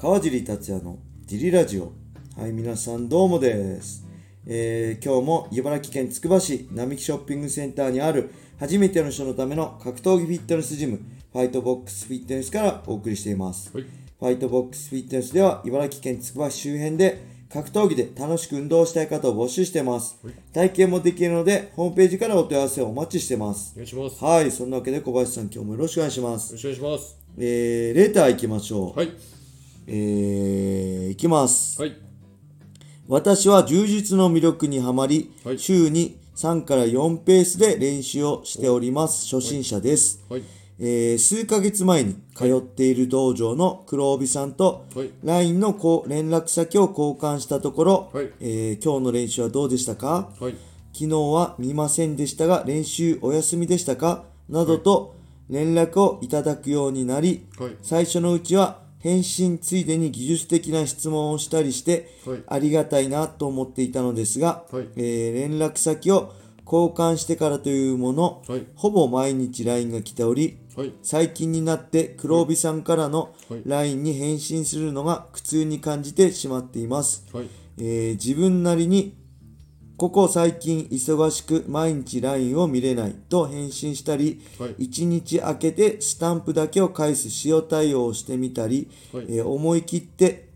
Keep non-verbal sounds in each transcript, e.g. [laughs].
川尻達也のジリラジオはい皆さんどうもです、えー今日も茨城県つくば市並木ショッピングセンターにある初めての人のための格闘技フィットネスジムファイトボックスフィットネスからお送りしています、はいファイトボックスフィットネスでは茨城県つくば市周辺で格闘技で楽しく運動したい方を募集してます、体験もできるのでホームページからお問い合わせをお待ちしてますお願いします。よはいそんなわけで小林さん今日もよろしくお願いしますろしくお願いします。えー、レター行きましょう。はい。えー、いきます。はい。私は柔術の魅力にはまり、はい週に3から4ペースで練習をしております。初心者です。はい。えー数ヶ月前に通っている道場の黒帯さんとはい LINE のこう連絡先を交換したところ、はいえー今日の練習はどうでしたか？はい。昨日は見ませんでしたが練習お休みでしたか？などと連絡をいただくようになり、はい最初のうちは返信ついでに技術的な質問をしたりして、はい。ありがたいなと思っていたのですが、はい。えー連絡先を交換してからというもの、はい。ほぼ毎日 LINE が来ておりはい。最近になって黒帯さんからのはい。LINE に返信するのが苦痛に感じてしまっています、はい。えー自分なりにここ最近忙しく毎日 LINE を見れないと返信したり、はい。1日空けてスタンプだけを返す塩対応をしてみたり、はい。えー思い切って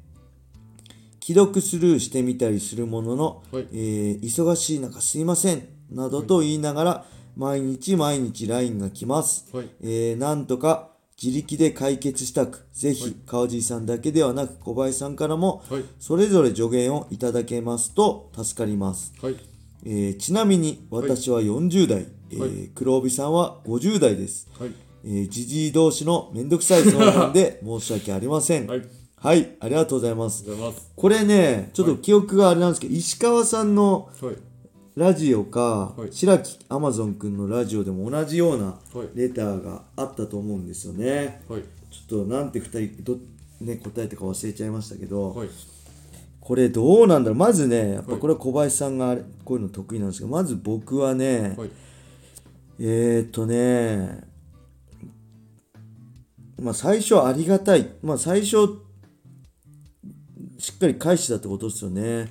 既読スルーしてみたりするものの、はい。えー忙しい中すいませんなどと言いながら、毎日毎日 LINE が来ます、はい。えーなんとか自力で解決したくぜひ、川尻さんだけではなく小林さんからも、はいそれぞれ助言をいただけますと助かります、はい。えーちなみに私は40代、えーはい黒帯さんは50代ですはい。えー、じじい同士のめんどくさい相談で [laughs] 申し訳ありません。はい。はい、ありがとうございます。これね、ちょっと記憶があれなんですけど、石川さんの。ラジオか、はい白木アマゾンくんのラジオでも同じようなはいレターがあったと思うんですよね。はい。ちょっとなんて二人ど、ね、答えたか忘れちゃいましたけど、はい。これどうなんだろう。まずね、やっぱはいこれは小林さんがこういうの得意なんですけど、まず僕はね、はい。えー、っとね、まあ最初はありがたい。まあ最初、しっかり返したってことですよね。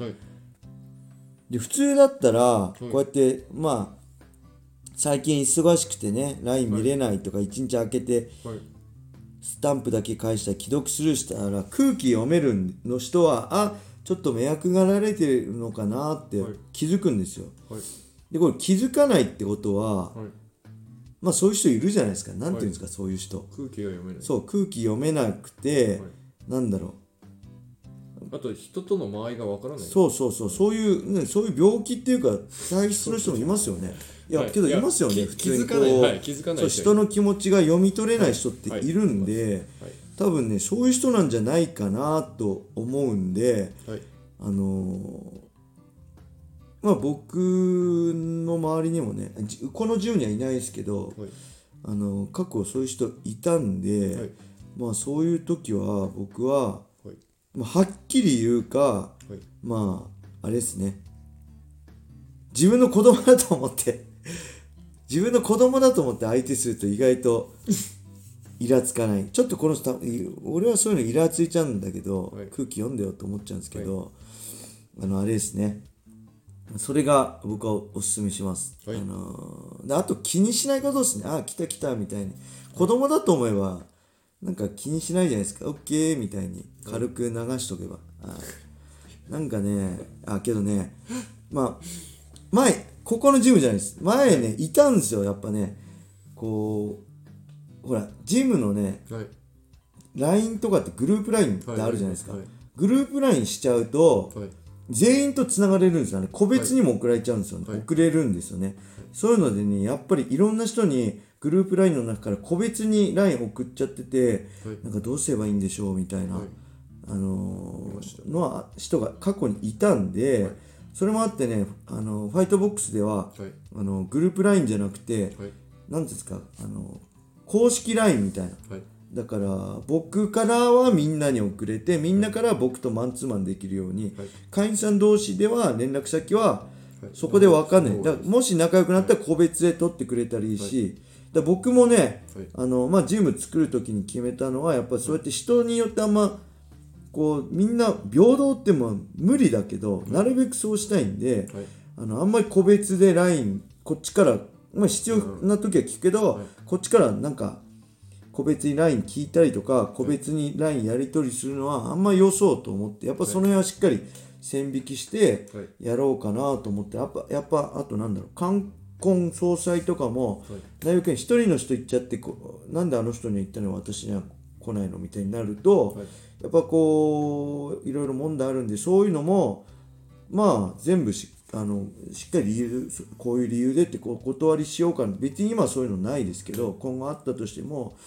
はい。で、普通だったら、こうやって、まあ、最近忙しくてね、LINE 見れないとか、一日空けて、はい。スタンプだけ返したら既読スルーしたら、空気読めるの人は、あ、ちょっと迷惑がられてるのかなってはい気づくんですよ。はい。で、これ気づかないってことは、はい。まあそういう人いるじゃないですか。なんていうんですか、そういう人。空気が読めない。そう空気読めなくて、はいなんだろあと、人との間合いがわからなうい。そうそうそうそういう、ね、そういう病気っていうか体質の人もいますよねいや、はいけどいますよね普通に気づかないこうはい気づかないそう人人の気持ちが読み取れない人ってはいいるんで、はい。多分ねそういう人なんじゃないかなと思うんではい。あのーまあ僕の周りにもねじこのジムにはいないですけど、はい。あの過去そういう人いたんで、はいまあそういう時は僕ははい。まあ、はっきり言うか、はい。まあ、あれですね。自分の子供だと思って、[laughs] 自分の子供だと思って相手すると意外と [laughs] イラつかない。ちょっとこの人、俺はそういうのイラついちゃうんだけど、はい空気読んでよと思っちゃうんですけど、あの、あれですね。それが僕はおすすめします。はいあのーであと気にしないことですね。あ、来た来たみたいに。子供だと思えば、なんか気にしないじゃないですか。オッケーみたいに軽く流しとけば。あなんかね、あ、けどね、まあ、前、ここのジムじゃないです。前ね、いたんですよ、やっぱね。こう、ほら、ジムのね、はい。LINE とかってグループ LINE ってあるじゃないですか。はいグループ LINE しちゃうと、はい。全員とつながれるんですよね。個別にも送られちゃうんですよね。はい送れるんですよね。そういうのでね、やっぱりいろんな人にグループ LINE の中から個別に LINE 送っちゃってて、はい。なんかどうすればいいんでしょうみたいな、はい。あのーのは人が過去にいたんで、はい。それもあってね、あのファイトボックスでは、はい。あのグループ LINE じゃなくて、はい。なんていうんですか、あの公式 LINE みたいな。はい。だから僕からはみんなに送れてみんなから僕とマンツーマンできるように、はい。会員さん同士では連絡先ははい。そこで分かんない、だからもし仲良くなったら個別で取ってくれたらいいし、だから僕もね、はい。あのまあ、ジム作る時に決めたのはやっぱそうやって人によってあんまこうみんな平等っても無理だけどなるべくそうしたいんで、はい。あのあんまり個別で LINE こっちから、まあ、必要な時は聞くけど、はい。こっちからなんか個別に LINE 聞いたりとか個別に LINE やり取りするのはあんまよそうと思ってやっぱその辺はしっかり線引きしてはい。やろうかなと思ってやっぱやっぱあとなんだろう冠婚葬祭とかもはい。大学に一人の人行っちゃってこうなんであの人には行ったのに私には来ないのみたいになると、はい。やっぱこういろいろ問題あるんでそういうのもまあ全部しあのしっかり理由こういう理由でってこうお断りしようかな。別に今はそういうのないですけど今後あったとしても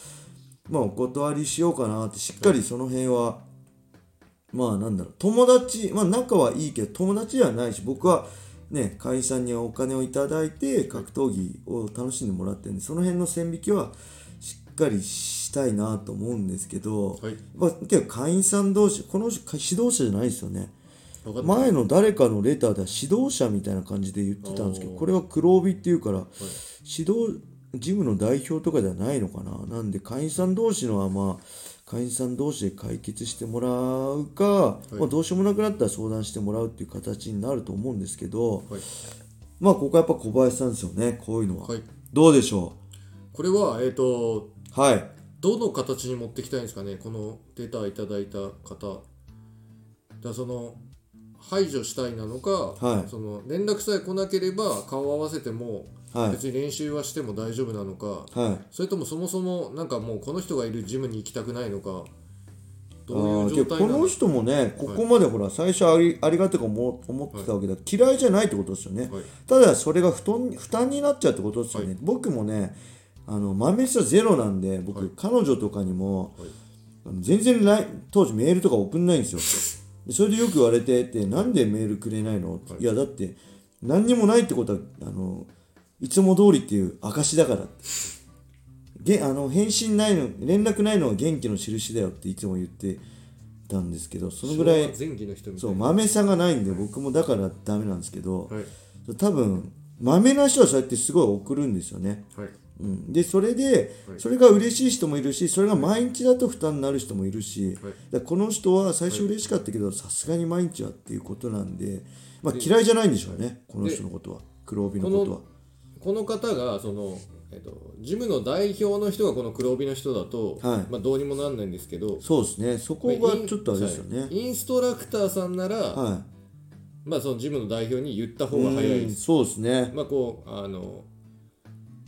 まあお断りしようかなってしっかりその辺は、まあなんだろう。友達まあ仲はいいけど友達ではないし僕はね会員さんにはお金をいただいて格闘技を楽しんでもらってるんでその辺の線引きはしっかりしたいなと思うんですけど、はい。まあ、結構会員さん同士この人指導者じゃないですよね。前の誰かのレターでは指導者みたいな感じで言ってたんですけどこれは黒帯っていうから指導ジムの代表とかではないのかな。なんで会員さん同士のはまあ会員さん同士で解決してもらうか、い。まあ、どうしようもなくなったら相談してもらうっていう形になると思うんですけどはい。まあここはやっぱ小林さんですよねこういうのは、はい。どうでしょこれはえっ、とうはい。どの形に持ってきたいんですかね？このデータいただいた方。だその排除したいなのか、はい。その連絡さえ来なければ顔を合わせてもはい。別に練習はしても大丈夫なのか、はい。それともそもそもなんかもうこの人がいるジムに行きたくないのかどうあいうーでこ状態なのの人もねここまでほら最初ありありがたく思思ってたわけだ、嫌いじゃないってことですよね、はい。ただそれが負担負担になっちゃうってことですよね、はい。僕もねあの豆さゼロなんで僕、はい。彼女とかにも、はい。あの全然 LINE 当時メールとか送んないんですよ。でそれでよく言われてってなんでメールくれないの、い、やだって何にもないってことはあのいつも通りっていう証だからげあの返信ないの連絡ないのは元気の印だよっていつも言ってたんですけどそのぐらい前期の人みたそいうな豆さがないんで僕もだからダメなんですけど、はい。多分豆な人はそうやってすごい送るんですよね、はい。うん、でそれではい。それが嬉しい人もいるしそれが毎日だと負担になる人もいるし、はい。だからこの人は最初嬉しかったけどさすがに毎日はっていうことなんで、まあ、嫌いじゃないんでしょうねこの人のことは。黒帯のことはこの方がその、えっと、ジムの代表の人がこの黒帯の人だと、はい。まあ、どうにもなんないんですけどそうですね。そこがちょっとあれですよね。はい。インストラクターさんなら、はまあ、そのジムの代表に言ったい方が早いうんです。そうですね。まあこうあの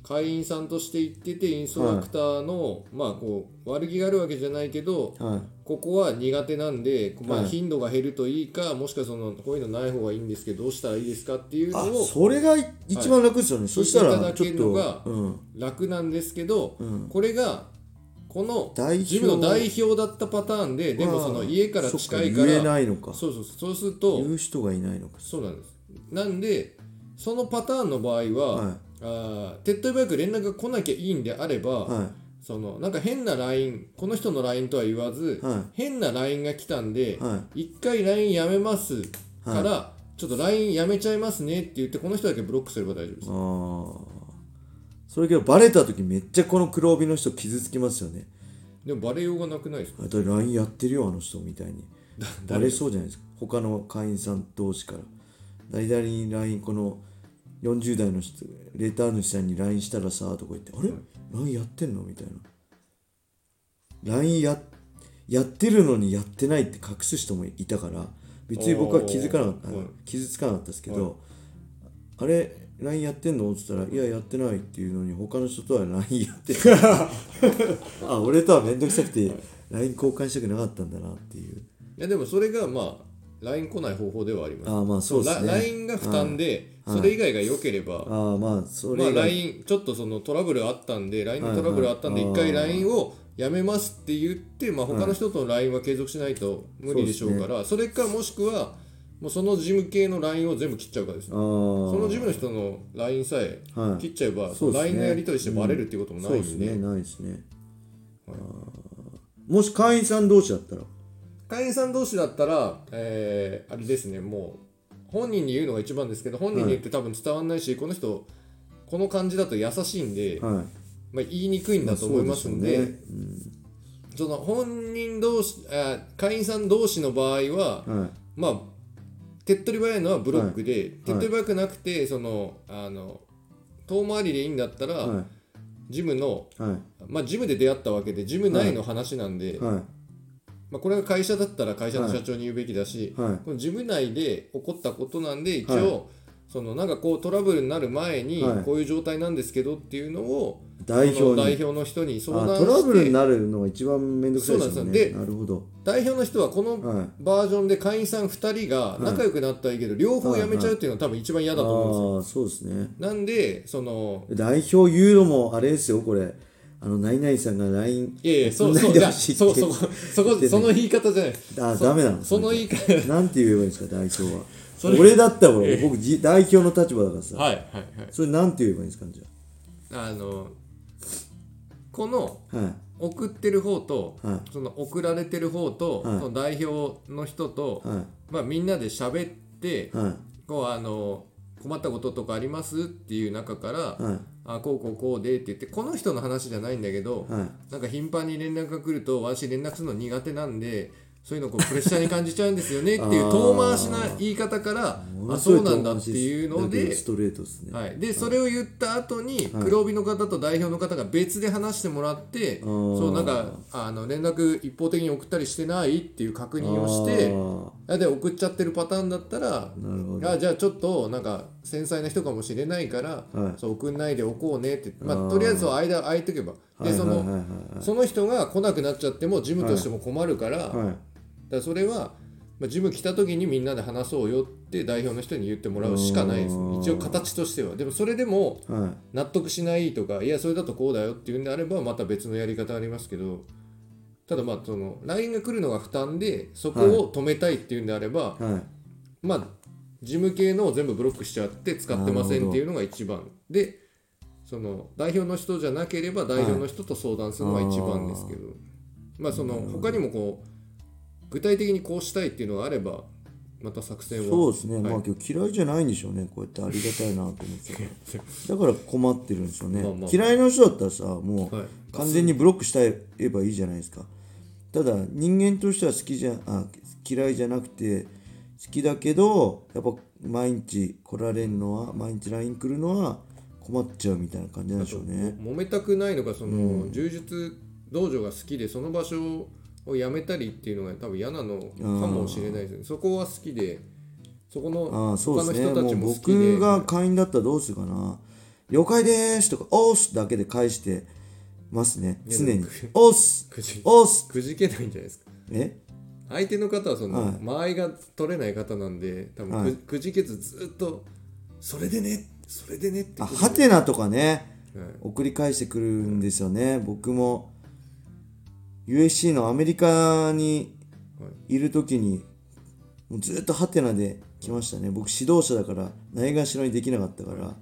会員さんとして行っててインストラクターの、まあこう悪気があるわけじゃないけどはい。ここは苦手なんで、まあ、はい。頻度が減るといいか、もしくはそのこういうのない方がいいんですけどどうしたらいいですかっていうのあをそれが一番楽ですよね、そした聞いていただけらちょっとるのがうん楽なんですけど、うんこれがこの代表ジムの代表だったパターンででもその家から近いからないのかそうそうそうすると言う人がいないのかそうなんですなんでそのパターンの場合は、はいあー手っ取り早く連絡が来なきゃいいんであれば、はそのなんか変な LINE この人の LINE とは言わず、は変な LINE が来たんで、は一回 LINE やめますから、ちょっと LINE やめちゃいますねって言ってこの人だけブロックすれば大丈夫ですああそれけどバレた時めっちゃこの黒帯の人傷つきますよね。でもバレようがなくないですか？あと LINE やってるよあの人みたいに。バレそうじゃないですか。他の会員さん同士から。誰々に LINE この40代の人レター主さんに LINE したらさとか言ってあれ？LINE やってんの？みたいな。LINE ややってるのにやってないって隠す人もいたから別に僕は気づかなかったはい。傷つかなかったですけど、あれ？LINE やってんの？って言ったら「いややってない」っていうのに他の人とは LINE やってる [laughs] あ俺とは面倒くさくて LINE 交換したくなかったんだなっていう。いやでもそれがまあ LINE 来ない方法ではあります。ああまあそうですね。ラ LINE が負担で、はいそれ以外が良ければ、ああまあそまあ、LINE ちょっとそのトラブルあったんで LINE のトラブルあったんで一回 LINE をやめますって言って、まあ、他の人との LINE は継続しないと無理でしょうからそれかもしくはもうその事務系の LINE を全部切っちゃうかですねその事務の人の LINE さえはい。切っちゃえば、LINE のやり取りしてバレるっていうこともないん。で,、ね。ないですね、もし会員さん同士だったら会員さん同士だったら、えーあれですねもう本人に言うのが一番ですけど本人に言って多分伝わんないし、この人この感じだと優しいんで、はい。まあ、言いにくいんだと思いますんで、まあそうでしょうねその本人同士あ会員さん同士の場合は、はい。まあ手っ取り早いのはブロックで、い。手っ取り早くなくてそのあの遠回りでいいんだったら、はジムのいはい。まあジムで出会ったわけでジム内の話なんで、はいまあ、これが会社だったら会社の社長に言うべきだし、はい。このジム内で起こったことなんで一応、はい。そのなんかこうトラブルになる前にはい。こういう状態なんですけどっていうのを代表代表の人に相あ談してトラブルになるのが一番面倒くさいですよね。でなるほど。代表の人はこのはい。バージョンで会員さん2人が仲良くなったらいいけど、両方辞めちゃうっていうのは多分一番嫌だと思うんですよ。ああそうですね。なんでその代表言うのもあれですよこれあのナイナイさんが LINE いやいやそうそうそうそうそこその言い方じゃない。あそダメなのその言い方。なんて言えばいいんですか代表は。[laughs] 俺だったら俺僕じ代表の立場だからさ、はいはいはい。それなんて言えばいいんですかじあ。のこのゃあはい。送ってる方と、はい。その送られてる方と、はい。その代表の人と、はまあ、みんなで喋って、いはい。こうあの困ったこととかありますっていう中から、はいあこうこうこうでって言ってこの人の話じゃないんだけど、はい。なんか頻繁に連絡が来ると私連絡するの苦手なんでそういうのこうプレッシャーに感じちゃうんですよね [laughs] っていう遠回しな言い方からあそうなんだっていうのでストレートですね、はい、でそれを言った後にはい。黒帯の方と代表の方が別で話してもらって、そうなんかあの連絡一方的に送ったりしてないっていう確認をしてで送っちゃってるパターンだったらーなるほど。あじゃあちょっとなんか繊細な人かもしれないから、はい。そう送んないでおこうねって、まあ、とりあえずそう間空いておけば。でその、その人が来なくなっちゃってもジムとしても困るから,、だそれは、まあ、ジム来た時にみんなで話そうよって代表の人に言ってもらうしかないです。一応形としては。でもそれでもはい。納得しないとかいやそれだとこうだよっていうんであればまた別のやり方ありますけどただまあその LINE が来るのが負担でそこを止めたいっていうんであれば、はい。まあ事務系のを全部ブロックしちゃって使ってませんっていうのが一番。でその代表の人じゃなければ代表の人と相談するのが一番ですけど、まあその他にもこう具体的にこうしたいっていうのがあればまた作戦は。そうですね、はい。まあ今日嫌いじゃないんでしょうね。こうやってありがたいなと思って。[laughs] だから困ってるんですよね、まあまあ嫌いな人だったらさもうはい。完全にブロックしたえばいいじゃないですか。ただ人間としては好きじゃあ嫌いじゃなくて好きだけどやっぱ毎日来られるのは毎日 LINE 来るのは困っちゃうみたいな感じなんでしょうね。揉めたくないのかその、柔術道場が好きでその場所を辞めたりっていうのが多分嫌なのかもしれないですね。そこは好きでそこのああそう他ですね。もうの人たちも好きで。僕が会員だったらどうするかな。了解でーすとかおーすだけで返してますね。常に。おーすくじおーすくじけないんじゃないですか。え？相手の方はその、はい。間合いが取れない方なんで多分く,、はい。くじけずずっとそれでねそれでねってあことハテナとかねはい。送り返してくるんですよね。僕も USC のアメリカにいる時にもうずっとハテナで来ましたね。僕指導者だからないがしろにできなかったから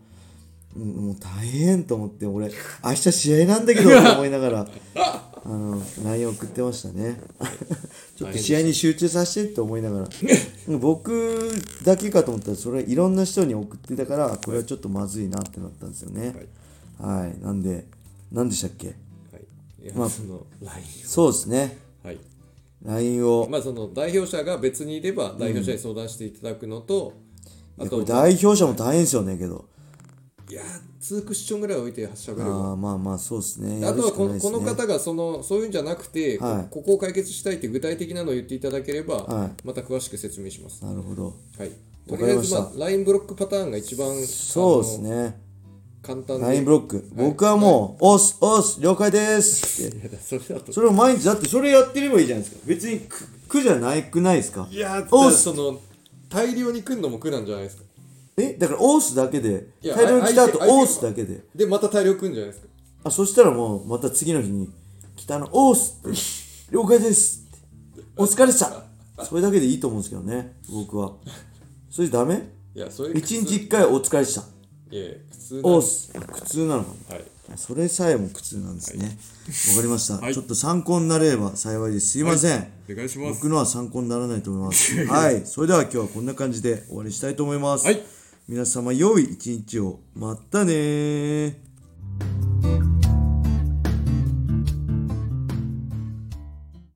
うんもう大変と思って俺明日試合なんだけどと思いながらあの LINE 送ってましたねちょっと試合に集中させてって思いながら。[laughs] 僕だけかと思ったらそれいろんな人に送ってたからこれはちょっとまずいなってなったんですよね。はい、なんで何でしたっけ？はい。まあその LINE そうですね。をはい。LINE を。まあその代表者が別にいれば代表者に相談していただくのと、あとこれ代表者も大変ですよねけどいや2クッションぐらい置いてしゃべれば。あーまあまあそうですね。あとはこね。この方がそのそういうんじゃなくて、はい。こここを解決したいって具体的なのを言っていただければ、はい。また詳しく説明します。なるほど。はい。とりあえずまあ LINE ブロックパターンが一番そうですね。簡単で。LINE ブロック。僕はもう「おっすおっす了解です」[laughs] ってそれを毎日だってそれやってればいいじゃないですか。別に苦苦じゃないくないですか。いやおっその大量に来るのも苦なんじゃないですか。えだから「オース」だけでいや大量に来た後相手相手オース」だけで。でまた大量来るんじゃないですか。あそしたらもうまた次の日に「来たのオース」って「了解です」って「お疲れっした」それだけでいいと思うんですけどね僕は。それダメ？いやそれ一日一回お疲れっした。いやいや普通オース。苦痛なの。かなはい。それさえも苦痛なんですね。わ、かりました、はい。ちょっと参考になれば幸いです。すいません、お願いします。僕のは参考にならないと思います。[laughs] はい。それでは今日はこんな感じで終わりしたいと思います、はい皆様良い一日を。またね